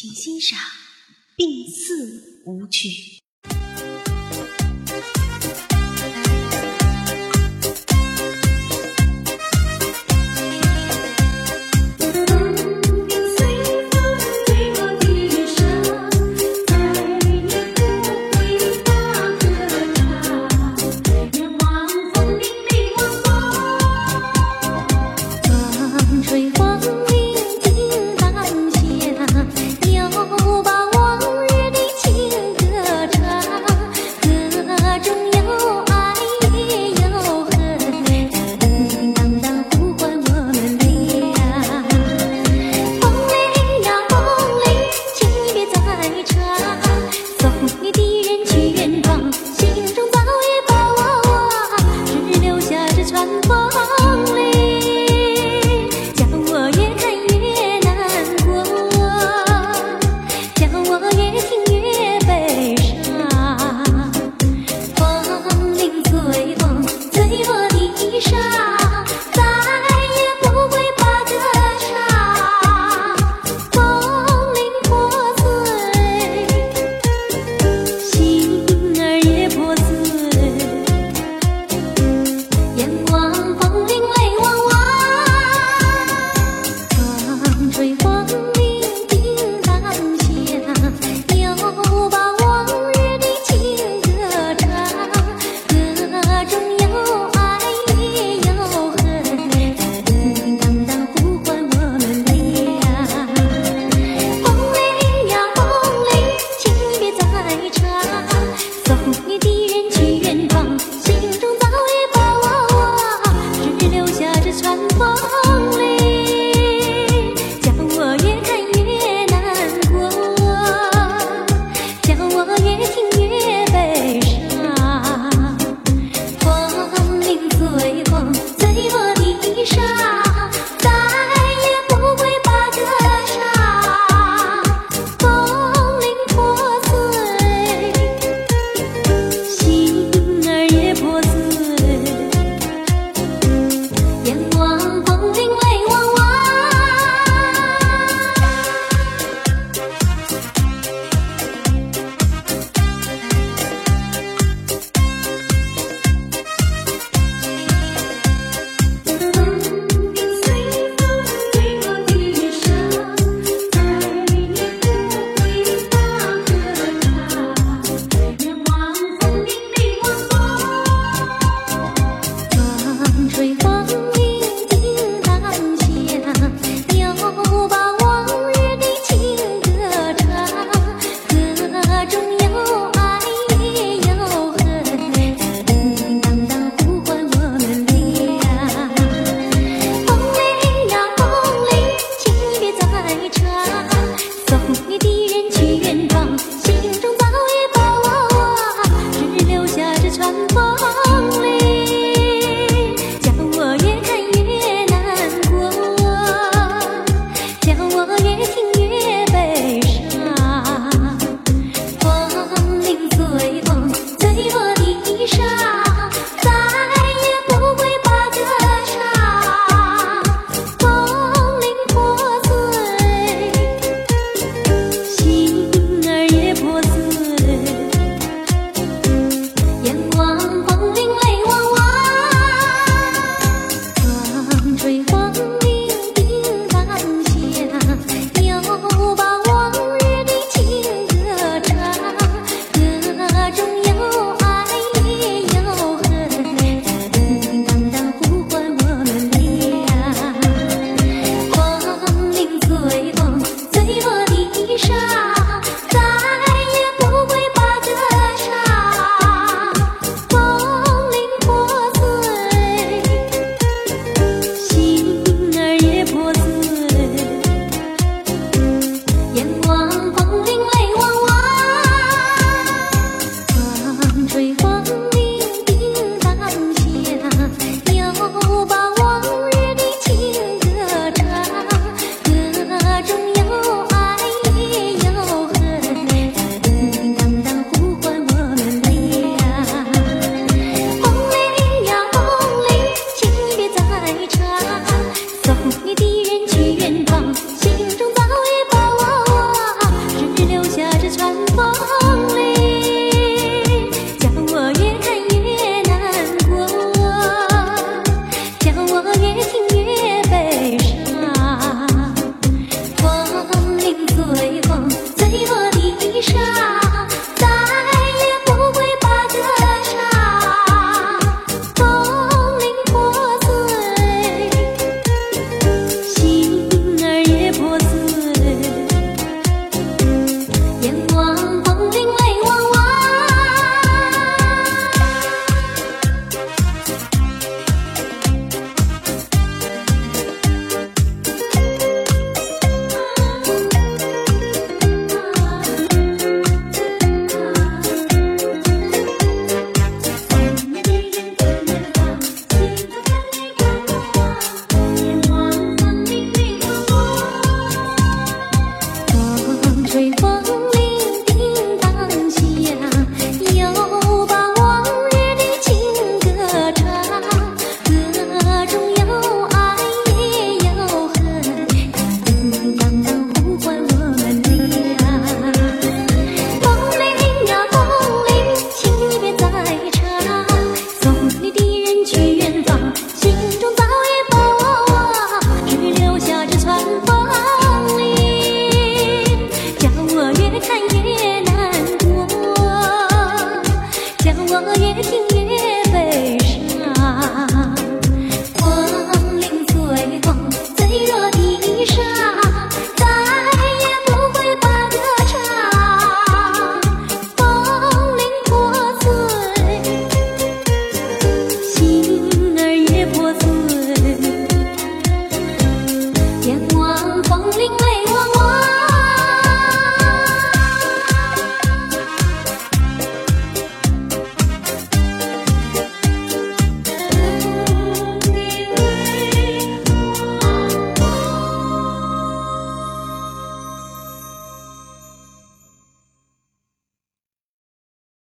请欣赏《病似舞曲》。always right.